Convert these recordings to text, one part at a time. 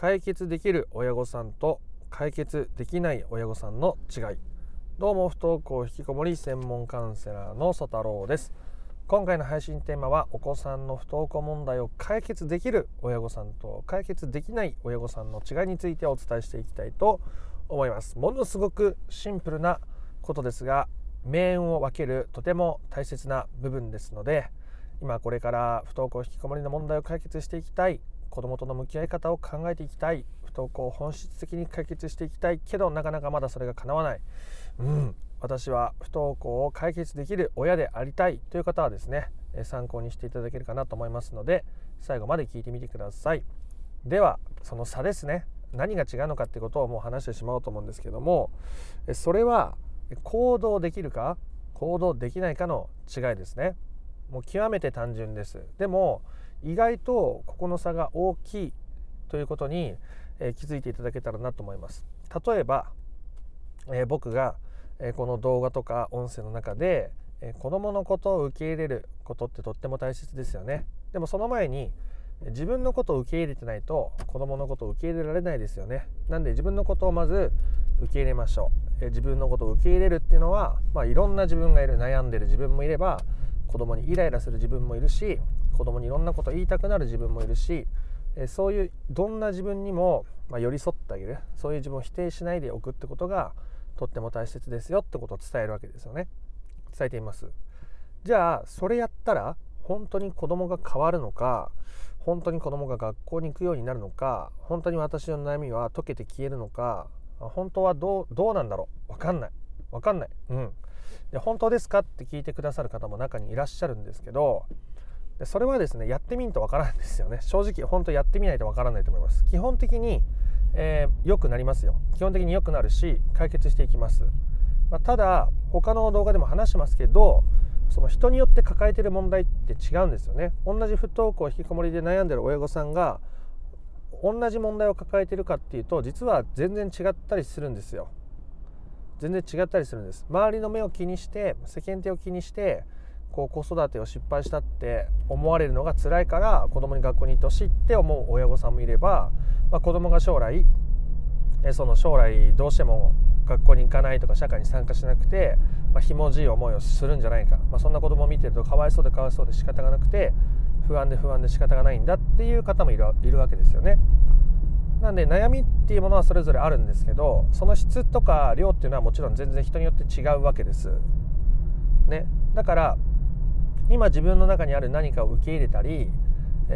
解決できる親御さんと解決できない親御さんの違い。どうも不登校引きこもり専門カウンセラーの曽太郎です。今回の配信テーマはお子さんの不登校問題を解決できる親御さんと解決できない親御さんの違いについてお伝えしていきたいと思います。ものすごくシンプルなことですが命運を分けるとても大切な部分ですので今これから不登校引きこもりの問題を解決していきたい子どもとの向き合い方を考えていきたい。不登校を本質的に解決していきたい。けどなかなかまだそれが叶わない、うん、私は不登校を解決できる親でありたい。という方はですね参考にしていただけるかなと思いますので最後まで聞いてみてください。ではその差ですね。何が違うのかってことをもう話してしまおうと思うんですけどもそれは行動できるか行動できないかの違いですね。もう極めて単純です。でも意外とここの差が大きいということに、えー、気づいていただけたらなと思います。例えば、えー、僕が、えー、この動画とか音声の中で、え子どものことを受け入れることってとっても大切ですよね。でもその前に自分のことを受け入れてないと子どものことを受け入れられないですよね。なんで自分のことをまず受け入れましょう、え自分のことを受け入れるっていうのは、まあ、いろんな自分がいる。悩んでる自分もいれば子供にイライラする自分もいるし子供にいろんなこと言いたくなる自分もいるしそういうどんな自分にも、ま寄り添ってあげるそういう自分を否定しないでおくってことがとっても大切ですよってことを伝えるわけですよね。伝えています。じゃあそれやったら本当に子供が変わるのか本当に子供が学校に行くようになるのか本当に私の悩みは解けて消えるのか本当はどうどうなんだろう。分かんない。分かんない。うん。で本当ですかって聞いてくださる方も中にいらっしゃるんですけどでそれはですねやってみんとわからないんですよね。正直本当やってみないとわからないと思います。基本的にえー、良くなりますよ。基本的に良くなるし解決していきます、まあ、ただ他の動画でも話しますけどその人によって抱えてる問題って違うんですよね。同じ不登校引きこもりで悩んでる親御さんが同じ問題を抱えてるかっていうと実は全然違ったりするんですよ。全然違ったりするんです。周りの目を気にして世間体を気にしてこう子育てを失敗したって思われるのが辛いから子供に学校に行ってほしいって思う親御さんもいれば、まあ、子供が将来えその将来どうしても学校に行かないとか社会に参加しなくて、まあ、ひもじい思いをするんじゃないか、まあ、そんな子供を見てるとかわいそうでかわいそうで仕方がなくて不安で不安で仕方がないんだっていう方もいるいるわけですよね。なんで悩みっていうものはそれぞれあるんですけどその質とか量っていうのはもちろん全然人によって違うわけです。ね、だから今自分の中にある何かを受け入れたり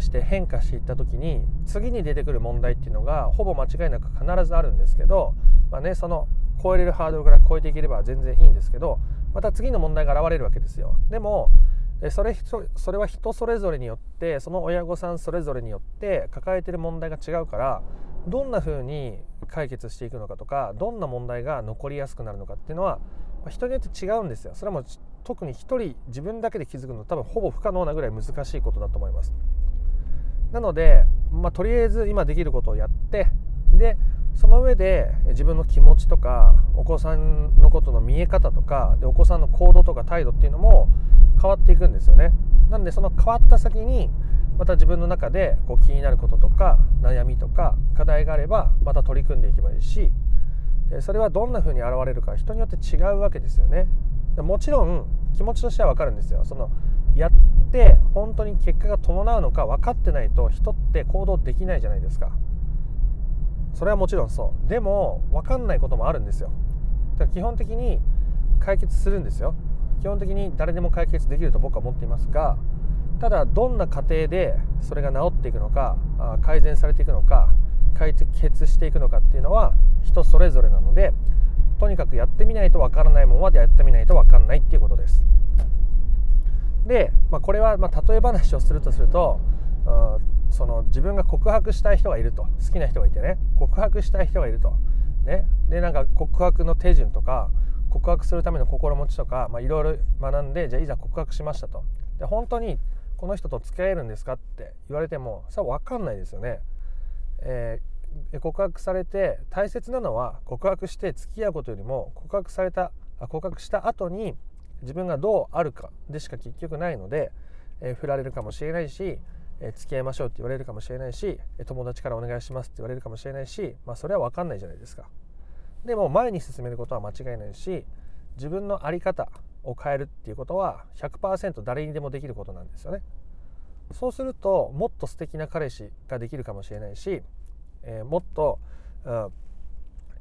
して変化していった時に次に出てくる問題っていうのがほぼ間違いなく必ずあるんですけど、まあね、その超えれるハードルから超えていければ全然いいんですけどまた次の問題が現れるわけですよ。でもそれそれは人それぞれによってその親御さんそれぞれによって抱えてる問題が違うからどんなふうに解決していくのかとかどんな問題が残りやすくなるのかっていうのは人によって違うんですよ。それはもう特に1人自分だけで気づくの多分ほぼ不可能なぐらい難しいことだと思います。なので、まあ、とりあえず今できることをやってでその上で自分の気持ちとかお子さんのことの見え方とかでお子さんの行動とか態度っていうのも変わっていくんですよね。なんでその変わった先にまた自分の中でこう気になることとか悩みとか課題があればまた取り組んでいけばいいしそれはどんな風に現れるか人によって違うわけですよね。もちろん気持ちとしては分かるんですよ。そのやって本当に結果が伴うのか分かってないと人って行動できないじゃないですか。それはもちろんそうでも分かんないこともあるんですよ。だから基本的に解決するんですよ。基本的に誰でも解決できると僕は思っていますがただどんな過程でそれが治っていくのか改善されていくのか解決していくのかっていうのは人それぞれなのでとにかくやってみないとわからないものまでやってみないとわかんないっていうことです。で、まあ、これはま例え話をするとするとその自分が告白したい人がいると好きな人がいてね告白したい人がいると。ね、でなんか告白の手順とか告白するための心持ちとかいろいろ学んでじゃあいざ告白しましたと。で本当にこの人と付き合えるんですかって言われてもさ分かんないですよね。えー、告白されて大切なのは告白して付き合うことよりも告白された告白した後に自分がどうあるかでしか結局ないので、えー、振られるかもしれないし、え付き合いましょうって言われるかもしれないし友達からお願いしますって言われるかもしれないし、まあ、それは分かんないじゃないですか。でも前に進めることは間違いないし自分の在り方を変えるっていうことは100%誰にでもできることなんですよね。そうするともっと素敵な彼氏ができるかもしれないし、えー、もっと、うん、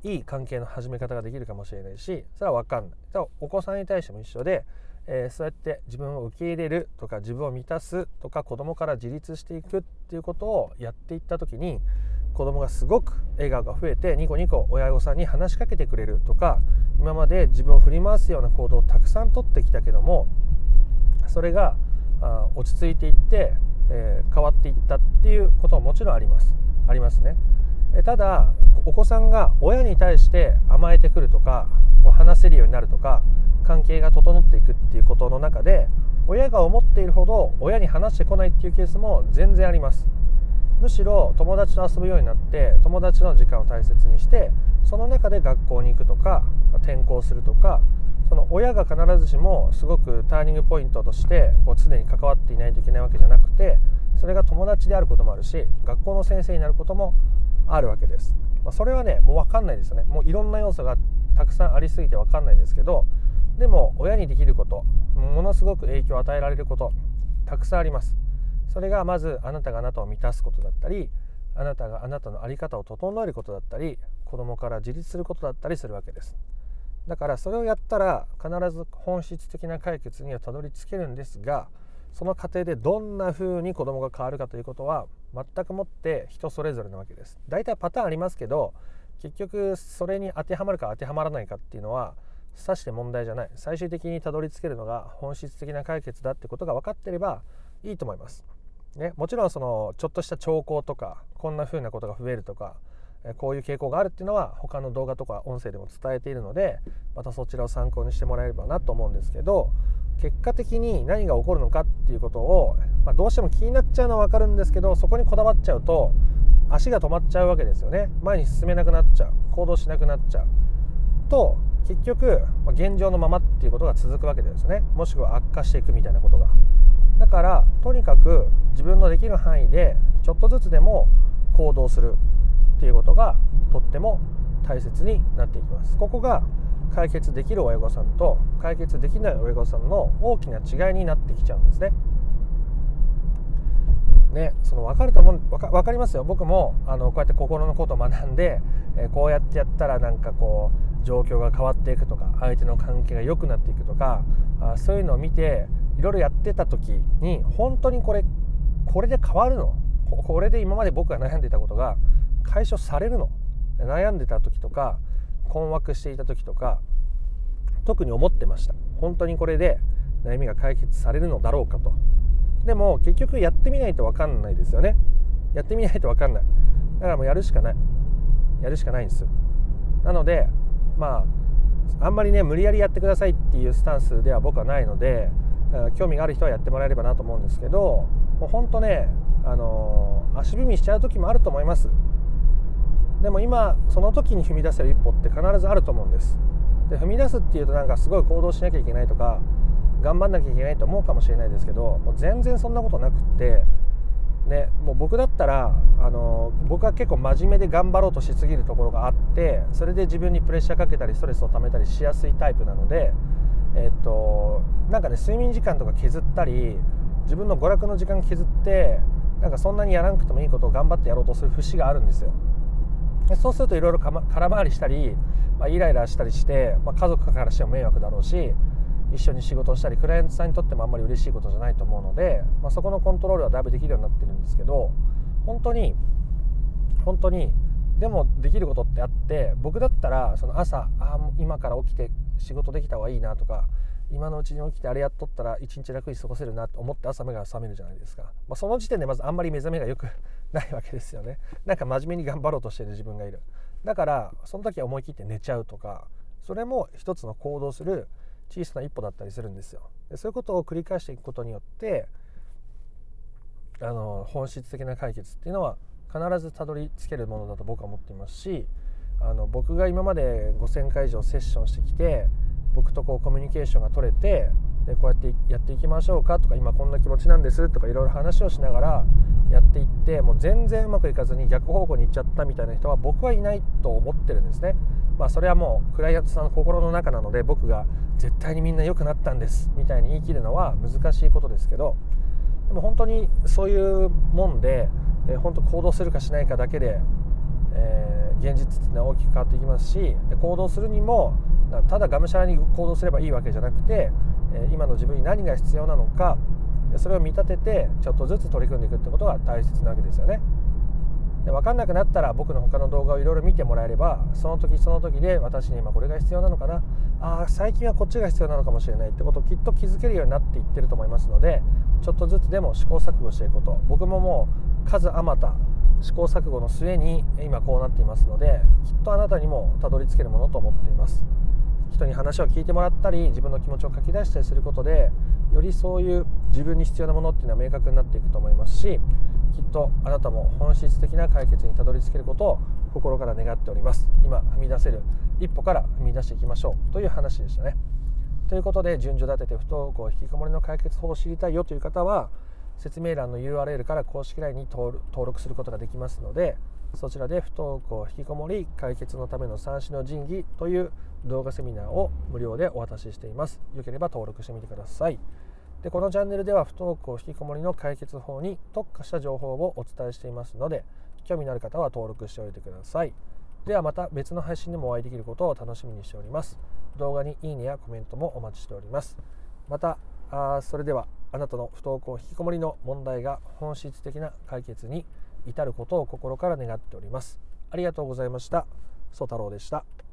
いい関係の始め方ができるかもしれないしそれは分かんないお子さんに対しても一緒でえー、そうやって自分を受け入れるとか自分を満たすとか子供から自立していくっていうことをやっていった時に子供がすごく笑顔が増えてニコニコ親御さんに話しかけてくれるとか今まで自分を振り回すような行動をたくさんとってきたけどもそれがあ落ち着いていって、えー、変わっていったっていうことももちろんありますありますね。ただお子さんが親に対して甘えてくるとか話せるようになるとか関係が整っていくっていうことの中で親が思っているほど親に話してこないっていうケースも全然あります。むしろ友達と遊ぶようになって友達の時間を大切にしてその中で学校に行くとか転校するとかその親が必ずしもすごくターニングポイントとしてこう常に関わっていないといけないわけじゃなくてそれが友達であることもあるし学校の先生になることもあるわけです、まあ、それはねもう分かんないですよね。もういろんな要素がたくさんありすぎて分かんないですけどでも親にできることものすごく影響を与えられることたくさんあります。それがまずあなたがあなたを満たすことだったりあなたがあなたの在り方を整えることだったり子供から自立することだったりするわけです。だからそれをやったら必ず本質的な解決にはたどり着けるんですがその過程でどんな風に子供が変わるかということは全くもって人それぞれなわけです大体パターンありますけど結局それに当てはまるか当てはまらないかっていうのはさして問題じゃない最終的にたどり着けるのが本質的な解決だってことが分かってればいいと思います。ね、もちろんそのちょっとした兆候とかこんな風なことが増えるとかこういう傾向があるっていうのは他の動画とか音声でも伝えているのでまたそちらを参考にしてもらえればなと思うんですけど結果的に何が起こるのかっていうことを、まあ、どうしても気になっちゃうのは分かるんですけどそこにこだわっちゃうと足が止まっちゃうわけですよね。前に進めなくなっちゃう。行動しなくなっちゃう。と結局ま現状のままっていうことが続くわけですね。もしくは悪化していくみたいなことが。だからとにかく自分のできる範囲でちょっとずつでも行動するっていうことがとっても大切になっていきます。ここが解決できる親御さんと解決できない親御さんの大きな違いになってきちゃうんですね。ね、その分かると思う分か分かりますよ。僕もあのこうやって心のことを学んで、えー、こうやってやったらなんかこう状況が変わっていくとか相手の関係が良くなっていくとかあそういうのを見ていろいろやってた時に本当にこれこれで変わるの？これで今まで僕が悩んでいたことが解消されるの？悩んでた時とか困惑していた時とか特に思ってました。本当にこれで悩みが解決されるのだろうかと。でも結局やってみないと分かんないですよね。やってみないと分かんない。だからもうやるしかない。やるしかないんですなのでまああんまりね無理やりやってくださいっていうスタンスでは僕はないので興味がある人はやってもらえればなと思うんですけどもうほんとねあの、足踏みしちゃう時もあると思います。でも今その時に踏み出せる一歩って必ずあると思うんですで踏み出すっていうとなんかすごい行動しなきゃいけないとか頑張んなきゃいけないと思うかもしれないですけどもう全然そんなことなくってね、もう僕だったらあの僕は結構真面目で頑張ろうとしすぎるところがあってそれで自分にプレッシャーかけたりストレスをためたりしやすいタイプなので、えっとなんかね睡眠時間とか削ったり自分の娯楽の時間削ってなんかそんなにやらなくてもいいことを頑張ってやろうとする節があるんですよ。でそうするといろいろ空回りしたり、まあ、イライラしたりして、まあ、家族からしても迷惑だろうし一緒に仕事をしたりクライアントさんにとってもあんまり嬉しいことじゃないと思うので、まあ、そこのコントロールはだいぶできるようになってるんですけど本当に本当にでもできることってあって僕だったらその朝あ今から起きて仕事できた方がいいなとか今のうちに起きてあれやっとったら一日楽に過ごせるなと思って朝目が覚めるじゃないですか、まあ、その時点でまずあんまり目覚めが良くないわけですよね。なんか真面目に頑張ろうとしてる自分がいる。だからその時は思い切って寝ちゃうとかそれも一つの行動する小さな一歩だったりするんですよ。でそういうことを繰り返していくことによってあの本質的な解決っていうのは必ずたどり着けるものだと僕は思っていますしあの僕が今まで5,000回以上セッションしてきて僕とこうコミュニケーションが取れてでこうやってやっていきましょうかとか今こんな気持ちなんですとかいろいろ話をしながらやっていってもう全然うまくいかずに逆方向に行っちゃったみたいな人は僕はいないと思ってるんですね。まあ、それはもうクライアントさんの心の中なので僕が絶対にみんな良くなったんですみたいに言い切るのは難しいことですけどでも本当にそういうもんで、えー、本当行動するかしないかだけで、えー、現実っていうのは大きく変わっていきますし行動するにもただがむしゃらに行動すればいいわけじゃなくて、え、今の自分に何が必要なのかそれを見立ててちょっとずつ取り組んでいくってことが大切なわけですよね。で分かんなくなったら僕の他の動画をいろいろ見てもらえればその時その時で私に今これが必要なのかな。ああ最近はこっちが必要なのかもしれないってことをきっと気づけるようになっていってると思いますのでちょっとずつでも試行錯誤していくこと。僕ももう数あまた試行錯誤の末に今こうなっていますのできっとあなたにもたどり着けるものと思っています。人に話を聞いてもらったり自分の気持ちを書き出したりすることでよりそういう自分に必要なものっていうのは明確になっていくと思いますしきっとあなたも本質的な解決にたどり着けることを心から願っております。今踏み出せる一歩から踏み出していきましょうという話でしたね。ということで順序立てて不登校引きこもりの解決法を知りたいよという方は説明欄の URL から公式 LINE に登録することができますのでそちらで不登校引きこもり解決のための三種の神器という動画セミナーを無料でお渡ししています。よければ登録してみてください。でこのチャンネルでは不登校引きこもりの解決法に特化した情報をお伝えしていますので興味のある方は登録しておいてくださいではまた別の配信でもお会いできることを楽しみにしております動画にいいねやコメントもお待ちしておりますまたあそれではあなたの不登校引きこもりの問題が本質的な解決に至ることを心から願っておりますありがとうございました。曽太郎でした。